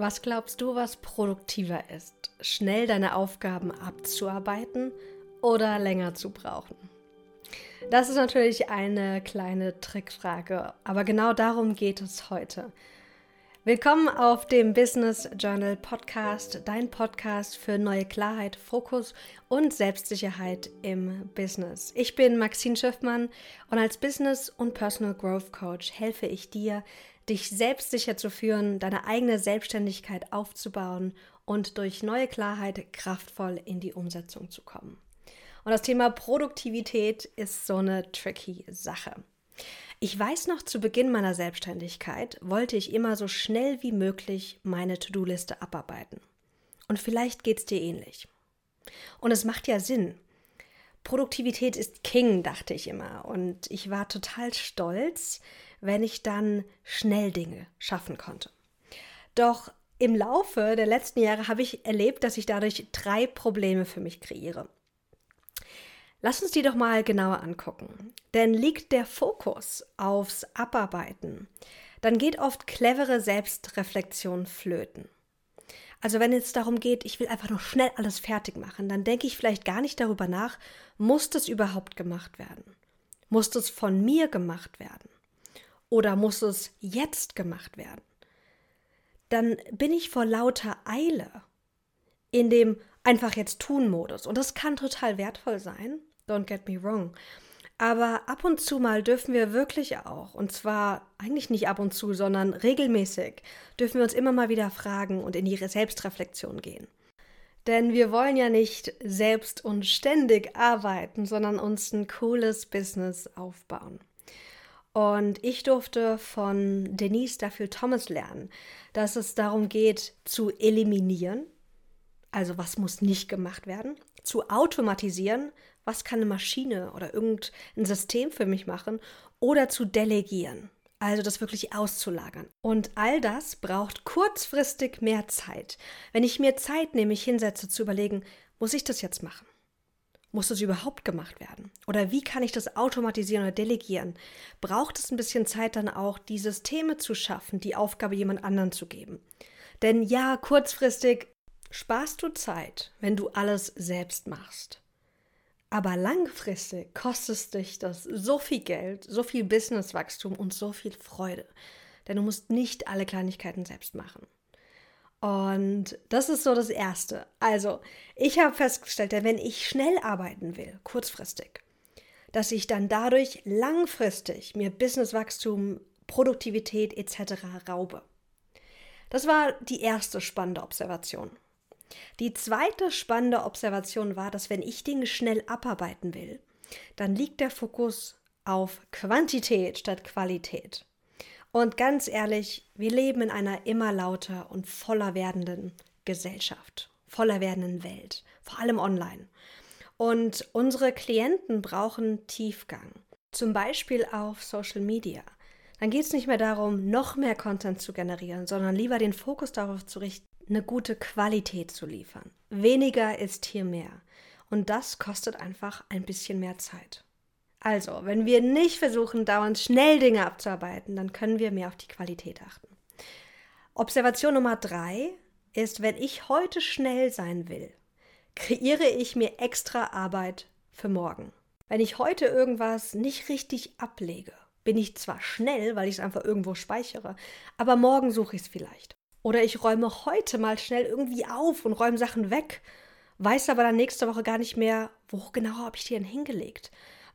Was glaubst du, was produktiver ist? Schnell deine Aufgaben abzuarbeiten oder länger zu brauchen? Das ist natürlich eine kleine Trickfrage, aber genau darum geht es heute. Willkommen auf dem Business Journal Podcast, dein Podcast für neue Klarheit, Fokus und Selbstsicherheit im Business. Ich bin Maxine Schiffmann und als Business- und Personal Growth Coach helfe ich dir, dich selbstsicher zu führen, deine eigene Selbstständigkeit aufzubauen und durch neue Klarheit kraftvoll in die Umsetzung zu kommen. Und das Thema Produktivität ist so eine tricky Sache. Ich weiß noch, zu Beginn meiner Selbstständigkeit wollte ich immer so schnell wie möglich meine To-Do-Liste abarbeiten. Und vielleicht geht es dir ähnlich. Und es macht ja Sinn. Produktivität ist King, dachte ich immer. Und ich war total stolz, wenn ich dann schnell Dinge schaffen konnte. Doch im Laufe der letzten Jahre habe ich erlebt, dass ich dadurch drei Probleme für mich kreiere. Lass uns die doch mal genauer angucken. Denn liegt der Fokus aufs Abarbeiten, dann geht oft clevere Selbstreflexion flöten. Also wenn es darum geht, ich will einfach nur schnell alles fertig machen, dann denke ich vielleicht gar nicht darüber nach, muss das überhaupt gemacht werden? Muss das von mir gemacht werden? Oder muss es jetzt gemacht werden? Dann bin ich vor lauter Eile in dem einfach jetzt tun Modus. Und das kann total wertvoll sein. Don't get me wrong. Aber ab und zu mal dürfen wir wirklich auch, und zwar eigentlich nicht ab und zu, sondern regelmäßig, dürfen wir uns immer mal wieder fragen und in die Selbstreflexion gehen. Denn wir wollen ja nicht selbst und ständig arbeiten, sondern uns ein cooles Business aufbauen. Und ich durfte von Denise Duffield Thomas lernen, dass es darum geht, zu eliminieren, also was muss nicht gemacht werden, zu automatisieren, was kann eine Maschine oder irgendein System für mich machen, oder zu delegieren, also das wirklich auszulagern. Und all das braucht kurzfristig mehr Zeit. Wenn ich mir Zeit nehme, mich hinsetze zu überlegen, muss ich das jetzt machen? Muss das überhaupt gemacht werden? Oder wie kann ich das automatisieren oder delegieren? Braucht es ein bisschen Zeit dann auch, die Systeme zu schaffen, die Aufgabe jemand anderen zu geben? Denn ja, kurzfristig sparst du Zeit, wenn du alles selbst machst. Aber langfristig kostet dich das so viel Geld, so viel Businesswachstum und so viel Freude. Denn du musst nicht alle Kleinigkeiten selbst machen. Und das ist so das Erste. Also, ich habe festgestellt, wenn ich schnell arbeiten will, kurzfristig, dass ich dann dadurch langfristig mir Businesswachstum, Produktivität etc. raube. Das war die erste spannende Observation. Die zweite spannende Observation war, dass wenn ich Dinge schnell abarbeiten will, dann liegt der Fokus auf Quantität statt Qualität. Und ganz ehrlich, wir leben in einer immer lauter und voller werdenden Gesellschaft, voller werdenden Welt, vor allem online. Und unsere Klienten brauchen Tiefgang, zum Beispiel auf Social Media. Dann geht es nicht mehr darum, noch mehr Content zu generieren, sondern lieber den Fokus darauf zu richten, eine gute Qualität zu liefern. Weniger ist hier mehr. Und das kostet einfach ein bisschen mehr Zeit. Also, wenn wir nicht versuchen, dauernd schnell Dinge abzuarbeiten, dann können wir mehr auf die Qualität achten. Observation Nummer drei ist, wenn ich heute schnell sein will, kreiere ich mir extra Arbeit für morgen. Wenn ich heute irgendwas nicht richtig ablege, bin ich zwar schnell, weil ich es einfach irgendwo speichere, aber morgen suche ich es vielleicht. Oder ich räume heute mal schnell irgendwie auf und räume Sachen weg, weiß aber dann nächste Woche gar nicht mehr, wo genau habe ich die denn hingelegt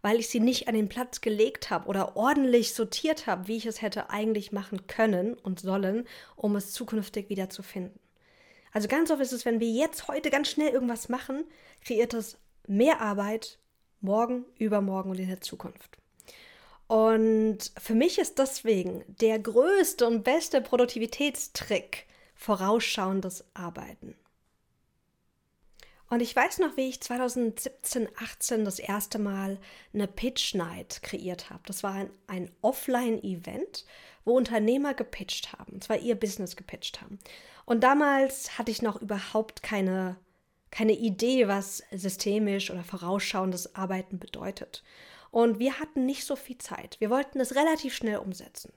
weil ich sie nicht an den Platz gelegt habe oder ordentlich sortiert habe, wie ich es hätte eigentlich machen können und sollen, um es zukünftig wieder zu finden. Also ganz oft ist es, wenn wir jetzt heute ganz schnell irgendwas machen, kreiert es mehr Arbeit morgen, übermorgen und in der Zukunft. Und für mich ist deswegen der größte und beste Produktivitätstrick vorausschauendes Arbeiten. Und ich weiß noch, wie ich 2017, 18 das erste Mal eine Pitch Night kreiert habe. Das war ein, ein Offline-Event, wo Unternehmer gepitcht haben, zwar ihr Business gepitcht haben. Und damals hatte ich noch überhaupt keine, keine Idee, was systemisch oder vorausschauendes Arbeiten bedeutet. Und wir hatten nicht so viel Zeit. Wir wollten es relativ schnell umsetzen.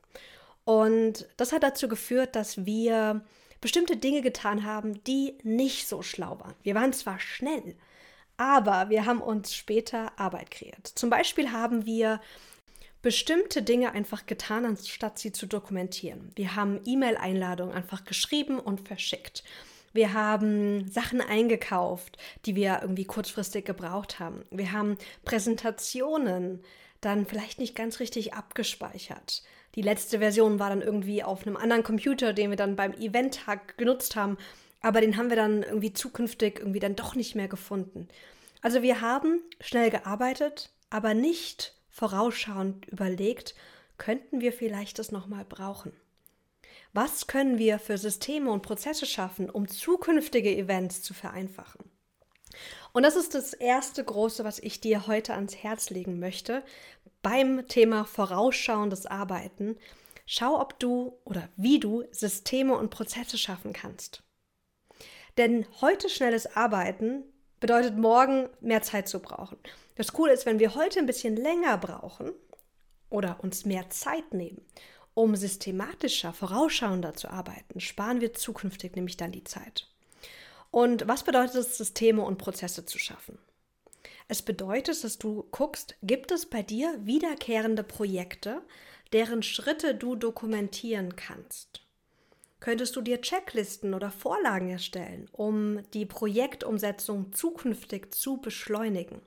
Und das hat dazu geführt, dass wir bestimmte Dinge getan haben, die nicht so schlau waren. Wir waren zwar schnell, aber wir haben uns später Arbeit kreiert. Zum Beispiel haben wir bestimmte Dinge einfach getan, anstatt sie zu dokumentieren. Wir haben E-Mail-Einladungen einfach geschrieben und verschickt. Wir haben Sachen eingekauft, die wir irgendwie kurzfristig gebraucht haben. Wir haben Präsentationen dann vielleicht nicht ganz richtig abgespeichert. Die letzte Version war dann irgendwie auf einem anderen Computer, den wir dann beim Eventtag genutzt haben, aber den haben wir dann irgendwie zukünftig irgendwie dann doch nicht mehr gefunden. Also wir haben schnell gearbeitet, aber nicht vorausschauend überlegt, könnten wir vielleicht das nochmal brauchen. Was können wir für Systeme und Prozesse schaffen, um zukünftige Events zu vereinfachen? Und das ist das erste große, was ich dir heute ans Herz legen möchte beim Thema vorausschauendes Arbeiten. Schau, ob du oder wie du Systeme und Prozesse schaffen kannst. Denn heute schnelles Arbeiten bedeutet morgen mehr Zeit zu brauchen. Das Coole ist, wenn wir heute ein bisschen länger brauchen oder uns mehr Zeit nehmen, um systematischer, vorausschauender zu arbeiten, sparen wir zukünftig nämlich dann die Zeit. Und was bedeutet es, Systeme und Prozesse zu schaffen? Es bedeutet, dass du guckst, gibt es bei dir wiederkehrende Projekte, deren Schritte du dokumentieren kannst? Könntest du dir Checklisten oder Vorlagen erstellen, um die Projektumsetzung zukünftig zu beschleunigen?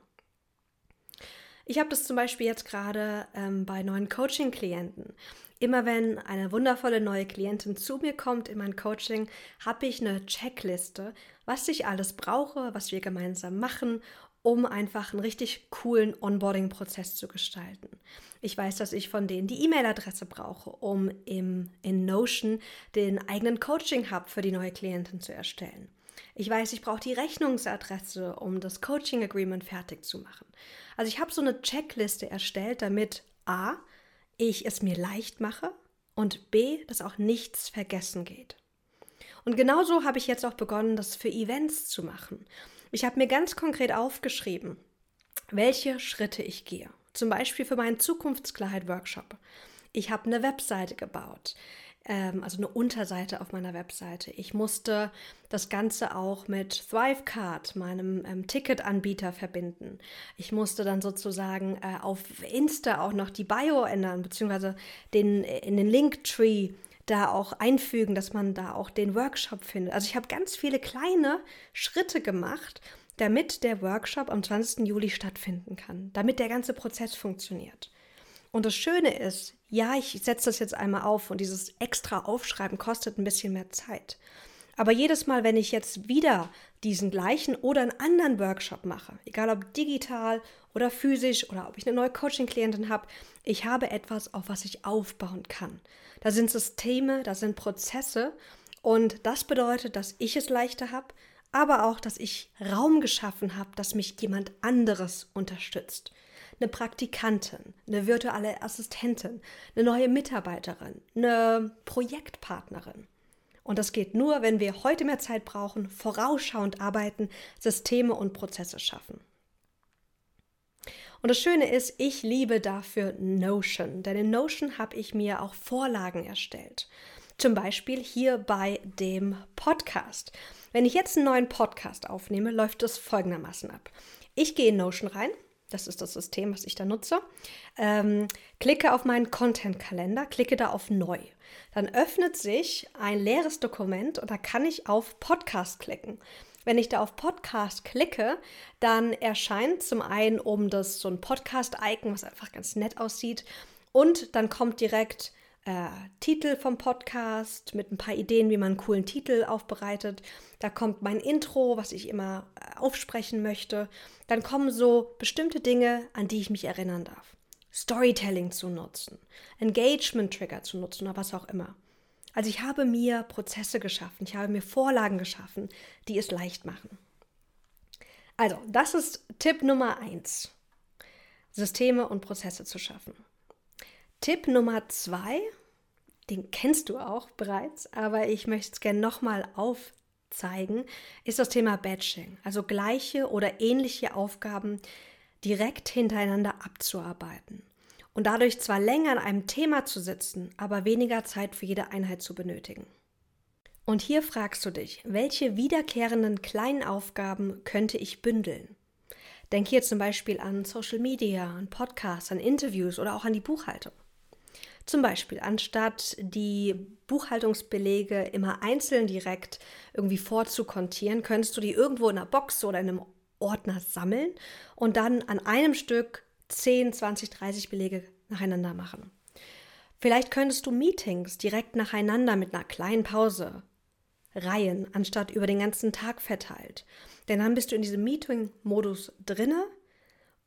Ich habe das zum Beispiel jetzt gerade ähm, bei neuen Coaching-Klienten. Immer wenn eine wundervolle neue Klientin zu mir kommt in mein Coaching, habe ich eine Checkliste, was ich alles brauche, was wir gemeinsam machen, um einfach einen richtig coolen Onboarding-Prozess zu gestalten. Ich weiß, dass ich von denen die E-Mail-Adresse brauche, um im, in Notion den eigenen Coaching-Hub für die neue Klientin zu erstellen. Ich weiß, ich brauche die Rechnungsadresse, um das Coaching Agreement fertig zu machen. Also ich habe so eine Checkliste erstellt, damit A, ich es mir leicht mache und B, dass auch nichts vergessen geht. Und genauso habe ich jetzt auch begonnen, das für Events zu machen. Ich habe mir ganz konkret aufgeschrieben, welche Schritte ich gehe. Zum Beispiel für meinen Zukunftsklarheit-Workshop. Ich habe eine Webseite gebaut ähm, also eine Unterseite auf meiner Webseite. Ich musste das Ganze auch mit Thrivecard, meinem ähm, Ticketanbieter, verbinden. Ich musste dann sozusagen äh, auf Insta auch noch die Bio ändern, beziehungsweise den, in den Linktree da auch einfügen, dass man da auch den Workshop findet. Also ich habe ganz viele kleine Schritte gemacht, damit der Workshop am 20. Juli stattfinden kann, damit der ganze Prozess funktioniert. Und das Schöne ist, ja, ich setze das jetzt einmal auf und dieses extra Aufschreiben kostet ein bisschen mehr Zeit. Aber jedes Mal, wenn ich jetzt wieder diesen gleichen oder einen anderen Workshop mache, egal ob digital oder physisch oder ob ich eine neue Coaching-Klientin habe, ich habe etwas, auf was ich aufbauen kann. Da sind Systeme, da sind Prozesse und das bedeutet, dass ich es leichter habe, aber auch, dass ich Raum geschaffen habe, dass mich jemand anderes unterstützt eine Praktikantin, eine virtuelle Assistentin, eine neue Mitarbeiterin, eine Projektpartnerin. Und das geht nur, wenn wir heute mehr Zeit brauchen, vorausschauend arbeiten, Systeme und Prozesse schaffen. Und das Schöne ist, ich liebe dafür Notion, denn in Notion habe ich mir auch Vorlagen erstellt. Zum Beispiel hier bei dem Podcast. Wenn ich jetzt einen neuen Podcast aufnehme, läuft es folgendermaßen ab. Ich gehe in Notion rein, das ist das System, was ich da nutze. Ähm, klicke auf meinen Content-Kalender, klicke da auf Neu. Dann öffnet sich ein leeres Dokument und da kann ich auf Podcast klicken. Wenn ich da auf Podcast klicke, dann erscheint zum einen oben das so ein Podcast-Icon, was einfach ganz nett aussieht. Und dann kommt direkt äh, Titel vom Podcast mit ein paar Ideen, wie man einen coolen Titel aufbereitet. Da kommt mein Intro, was ich immer äh, aufsprechen möchte. Dann kommen so bestimmte Dinge, an die ich mich erinnern darf. Storytelling zu nutzen, Engagement-Trigger zu nutzen oder was auch immer. Also ich habe mir Prozesse geschaffen, ich habe mir Vorlagen geschaffen, die es leicht machen. Also, das ist Tipp Nummer eins: Systeme und Prozesse zu schaffen. Tipp Nummer zwei, den kennst du auch bereits, aber ich möchte es gerne nochmal aufzeigen, ist das Thema Batching. Also gleiche oder ähnliche Aufgaben direkt hintereinander abzuarbeiten. Und dadurch zwar länger an einem Thema zu sitzen, aber weniger Zeit für jede Einheit zu benötigen. Und hier fragst du dich, welche wiederkehrenden kleinen Aufgaben könnte ich bündeln? Denk hier zum Beispiel an Social Media, an Podcasts, an Interviews oder auch an die Buchhaltung. Zum Beispiel, anstatt die Buchhaltungsbelege immer einzeln direkt irgendwie vorzukontieren, könntest du die irgendwo in einer Box oder in einem Ordner sammeln und dann an einem Stück 10, 20, 30 Belege nacheinander machen. Vielleicht könntest du Meetings direkt nacheinander mit einer kleinen Pause reihen, anstatt über den ganzen Tag verteilt. Denn dann bist du in diesem Meeting-Modus drinne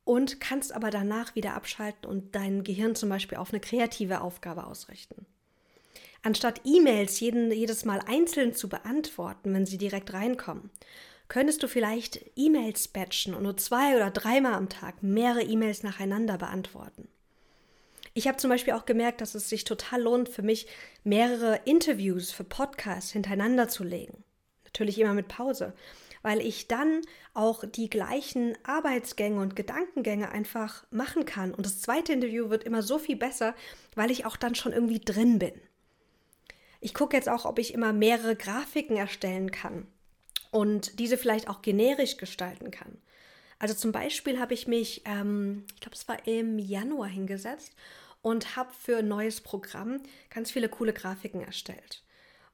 und kannst aber danach wieder abschalten und dein Gehirn zum Beispiel auf eine kreative Aufgabe ausrichten. Anstatt E-Mails jedes Mal einzeln zu beantworten, wenn sie direkt reinkommen, könntest du vielleicht E-Mails batchen und nur zwei oder dreimal am Tag mehrere E-Mails nacheinander beantworten. Ich habe zum Beispiel auch gemerkt, dass es sich total lohnt, für mich mehrere Interviews für Podcasts hintereinander zu legen. Natürlich immer mit Pause weil ich dann auch die gleichen Arbeitsgänge und Gedankengänge einfach machen kann. Und das zweite Interview wird immer so viel besser, weil ich auch dann schon irgendwie drin bin. Ich gucke jetzt auch, ob ich immer mehrere Grafiken erstellen kann und diese vielleicht auch generisch gestalten kann. Also zum Beispiel habe ich mich, ähm, ich glaube, es war im Januar hingesetzt und habe für ein neues Programm ganz viele coole Grafiken erstellt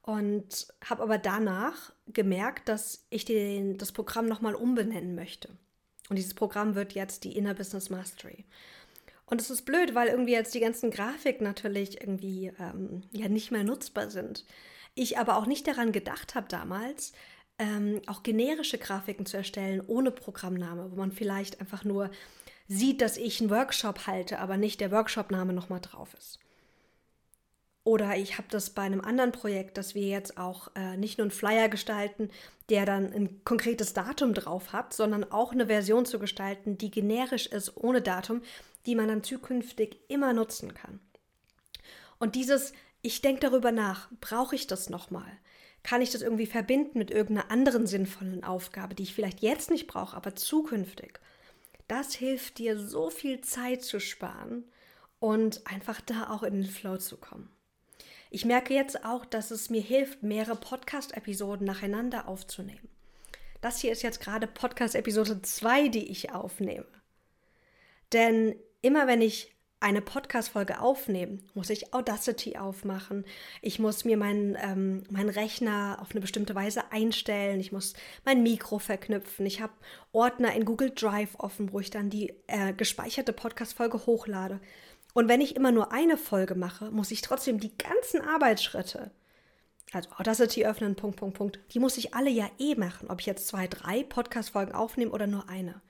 und habe aber danach gemerkt, dass ich den, das Programm nochmal umbenennen möchte. Und dieses Programm wird jetzt die Inner Business Mastery. Und es ist blöd, weil irgendwie jetzt die ganzen Grafiken natürlich irgendwie ähm, ja nicht mehr nutzbar sind. Ich aber auch nicht daran gedacht habe damals, ähm, auch generische Grafiken zu erstellen ohne Programmname, wo man vielleicht einfach nur sieht, dass ich einen Workshop halte, aber nicht der Workshop-Name nochmal drauf ist. Oder ich habe das bei einem anderen Projekt, dass wir jetzt auch äh, nicht nur einen Flyer gestalten, der dann ein konkretes Datum drauf hat, sondern auch eine Version zu gestalten, die generisch ist, ohne Datum, die man dann zukünftig immer nutzen kann. Und dieses, ich denke darüber nach, brauche ich das nochmal? Kann ich das irgendwie verbinden mit irgendeiner anderen sinnvollen Aufgabe, die ich vielleicht jetzt nicht brauche, aber zukünftig? Das hilft dir, so viel Zeit zu sparen und einfach da auch in den Flow zu kommen. Ich merke jetzt auch, dass es mir hilft, mehrere Podcast-Episoden nacheinander aufzunehmen. Das hier ist jetzt gerade Podcast-Episode 2, die ich aufnehme. Denn immer wenn ich eine Podcast-Folge aufnehme, muss ich Audacity aufmachen. Ich muss mir meinen, ähm, meinen Rechner auf eine bestimmte Weise einstellen. Ich muss mein Mikro verknüpfen. Ich habe Ordner in Google Drive offen, wo ich dann die äh, gespeicherte Podcast-Folge hochlade. Und wenn ich immer nur eine Folge mache, muss ich trotzdem die ganzen Arbeitsschritte, also Audacity öffnen, Punkt, Punkt, Punkt, die muss ich alle ja eh machen, ob ich jetzt zwei, drei Podcast-Folgen aufnehme oder nur eine.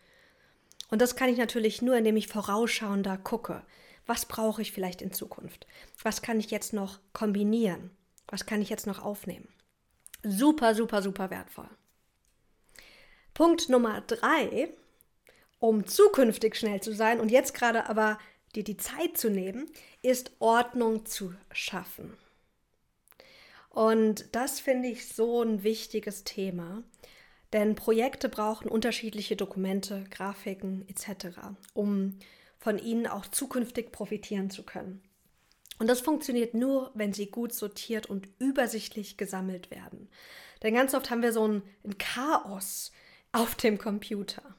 Und das kann ich natürlich nur, indem ich vorausschauender gucke. Was brauche ich vielleicht in Zukunft? Was kann ich jetzt noch kombinieren? Was kann ich jetzt noch aufnehmen? Super, super, super wertvoll. Punkt Nummer drei, um zukünftig schnell zu sein und jetzt gerade aber dir die Zeit zu nehmen, ist Ordnung zu schaffen. Und das finde ich so ein wichtiges Thema, denn Projekte brauchen unterschiedliche Dokumente, Grafiken etc., um von ihnen auch zukünftig profitieren zu können. Und das funktioniert nur, wenn sie gut sortiert und übersichtlich gesammelt werden. Denn ganz oft haben wir so ein, ein Chaos auf dem Computer.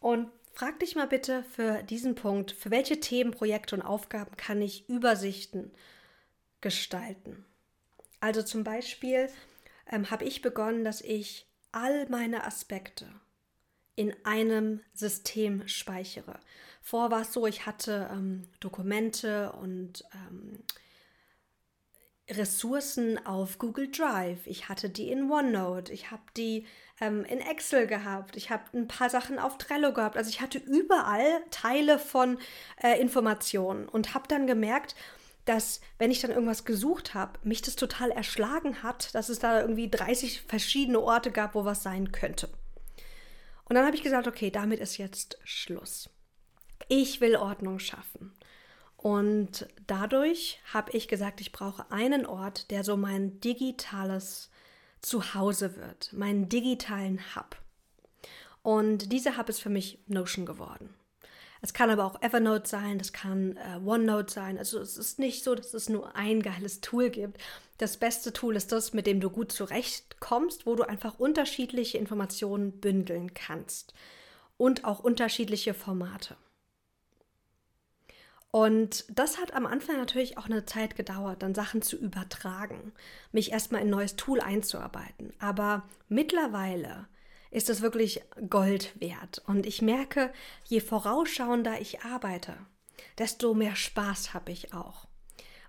Und Frag dich mal bitte für diesen Punkt, für welche Themen, Projekte und Aufgaben kann ich Übersichten gestalten? Also zum Beispiel ähm, habe ich begonnen, dass ich all meine Aspekte in einem System speichere. Vor war es so, ich hatte ähm, Dokumente und ähm, Ressourcen auf Google Drive. Ich hatte die in OneNote. Ich habe die ähm, in Excel gehabt. Ich habe ein paar Sachen auf Trello gehabt. Also ich hatte überall Teile von äh, Informationen und habe dann gemerkt, dass wenn ich dann irgendwas gesucht habe, mich das total erschlagen hat, dass es da irgendwie 30 verschiedene Orte gab, wo was sein könnte. Und dann habe ich gesagt, okay, damit ist jetzt Schluss. Ich will Ordnung schaffen. Und dadurch habe ich gesagt, ich brauche einen Ort, der so mein digitales Zuhause wird, meinen digitalen Hub. Und dieser Hub ist für mich Notion geworden. Es kann aber auch Evernote sein, das kann äh, OneNote sein. Also es ist nicht so, dass es nur ein geiles Tool gibt. Das beste Tool ist das, mit dem du gut zurechtkommst, wo du einfach unterschiedliche Informationen bündeln kannst und auch unterschiedliche Formate. Und das hat am Anfang natürlich auch eine Zeit gedauert, dann Sachen zu übertragen, mich erstmal in ein neues Tool einzuarbeiten. Aber mittlerweile ist es wirklich Gold wert. Und ich merke, je vorausschauender ich arbeite, desto mehr Spaß habe ich auch.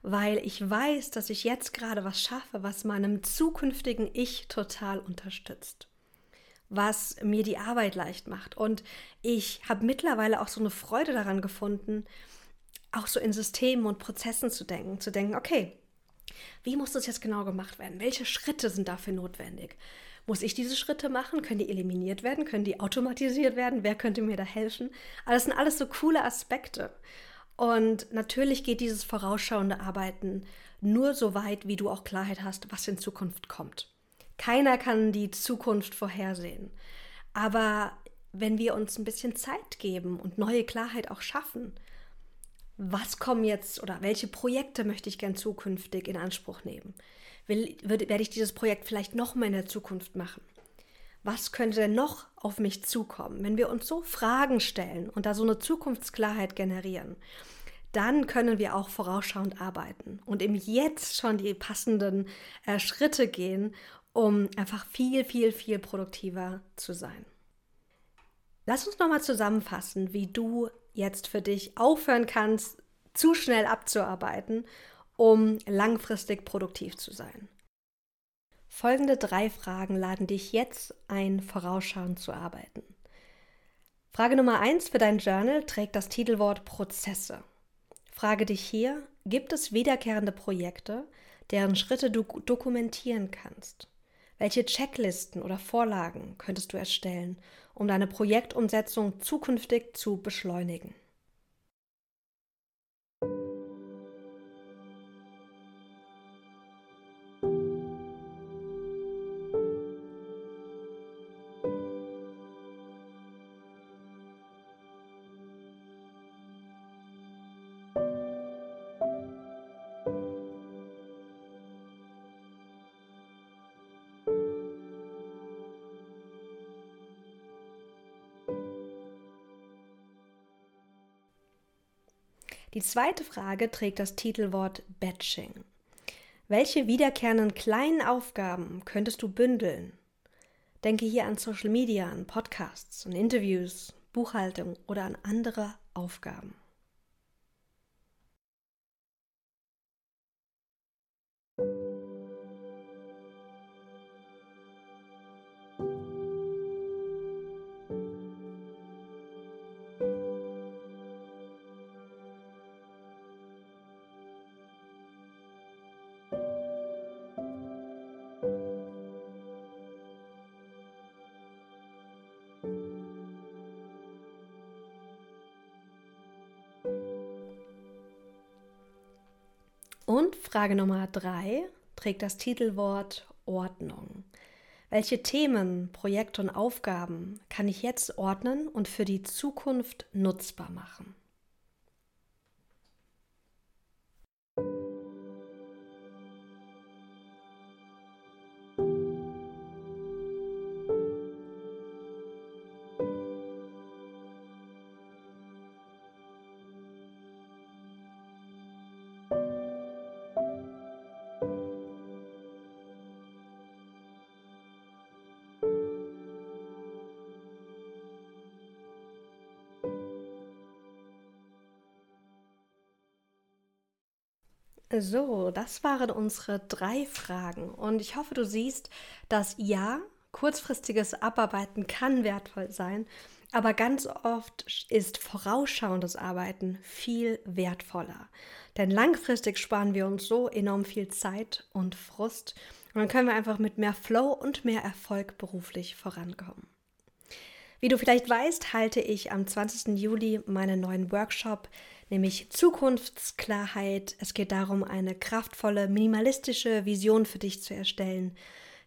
Weil ich weiß, dass ich jetzt gerade was schaffe, was meinem zukünftigen Ich total unterstützt. Was mir die Arbeit leicht macht. Und ich habe mittlerweile auch so eine Freude daran gefunden, auch so in Systemen und Prozessen zu denken. Zu denken, okay, wie muss das jetzt genau gemacht werden? Welche Schritte sind dafür notwendig? Muss ich diese Schritte machen? Können die eliminiert werden? Können die automatisiert werden? Wer könnte mir da helfen? Aber das sind alles so coole Aspekte. Und natürlich geht dieses vorausschauende Arbeiten nur so weit, wie du auch Klarheit hast, was in Zukunft kommt. Keiner kann die Zukunft vorhersehen. Aber wenn wir uns ein bisschen Zeit geben und neue Klarheit auch schaffen, was kommen jetzt oder welche Projekte möchte ich gern zukünftig in Anspruch nehmen? will, würde, werde ich dieses Projekt vielleicht noch mal in der Zukunft machen? Was könnte denn noch auf mich zukommen? Wenn wir uns so Fragen stellen und da so eine Zukunftsklarheit generieren, dann können wir auch vorausschauend arbeiten und im Jetzt schon die passenden äh, Schritte gehen, um einfach viel, viel, viel produktiver zu sein. Lass uns nochmal zusammenfassen, wie du jetzt für dich aufhören kannst, zu schnell abzuarbeiten um langfristig produktiv zu sein. Folgende drei Fragen laden dich jetzt ein, vorausschauend zu arbeiten. Frage Nummer eins für dein Journal trägt das Titelwort Prozesse. Frage dich hier, gibt es wiederkehrende Projekte, deren Schritte du dokumentieren kannst? Welche Checklisten oder Vorlagen könntest du erstellen, um deine Projektumsetzung zukünftig zu beschleunigen? Die zweite Frage trägt das Titelwort Batching. Welche wiederkehrenden kleinen Aufgaben könntest du bündeln? Denke hier an Social Media, an Podcasts, an Interviews, Buchhaltung oder an andere Aufgaben. Und Frage Nummer drei trägt das Titelwort Ordnung. Welche Themen, Projekte und Aufgaben kann ich jetzt ordnen und für die Zukunft nutzbar machen? So, das waren unsere drei Fragen und ich hoffe, du siehst, dass ja, kurzfristiges Abarbeiten kann wertvoll sein, aber ganz oft ist vorausschauendes Arbeiten viel wertvoller. Denn langfristig sparen wir uns so enorm viel Zeit und Frust und dann können wir einfach mit mehr Flow und mehr Erfolg beruflich vorankommen. Wie du vielleicht weißt, halte ich am 20. Juli meinen neuen Workshop nämlich Zukunftsklarheit. Es geht darum, eine kraftvolle, minimalistische Vision für dich zu erstellen,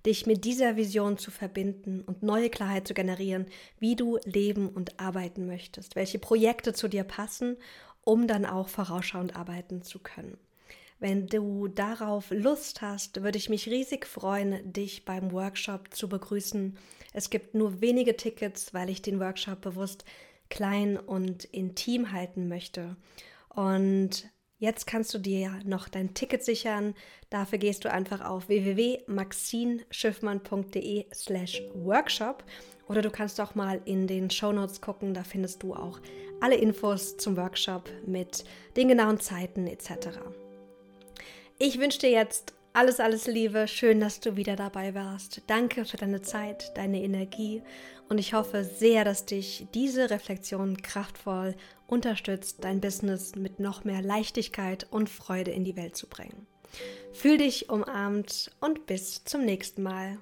dich mit dieser Vision zu verbinden und neue Klarheit zu generieren, wie du leben und arbeiten möchtest, welche Projekte zu dir passen, um dann auch vorausschauend arbeiten zu können. Wenn du darauf Lust hast, würde ich mich riesig freuen, dich beim Workshop zu begrüßen. Es gibt nur wenige Tickets, weil ich den Workshop bewusst klein und intim halten möchte. Und Jetzt kannst du dir noch dein Ticket sichern. Dafür gehst du einfach auf www.maxinschiffmann.de slash workshop oder du kannst auch mal in den Shownotes gucken, da findest du auch alle Infos zum Workshop mit den genauen Zeiten etc. Ich wünsche dir jetzt alles, alles Liebe. Schön, dass du wieder dabei warst. Danke für deine Zeit, deine Energie und ich hoffe sehr, dass dich diese Reflexion kraftvoll unterstützt, dein Business mit noch mehr Leichtigkeit und Freude in die Welt zu bringen. Fühl dich umarmt und bis zum nächsten Mal.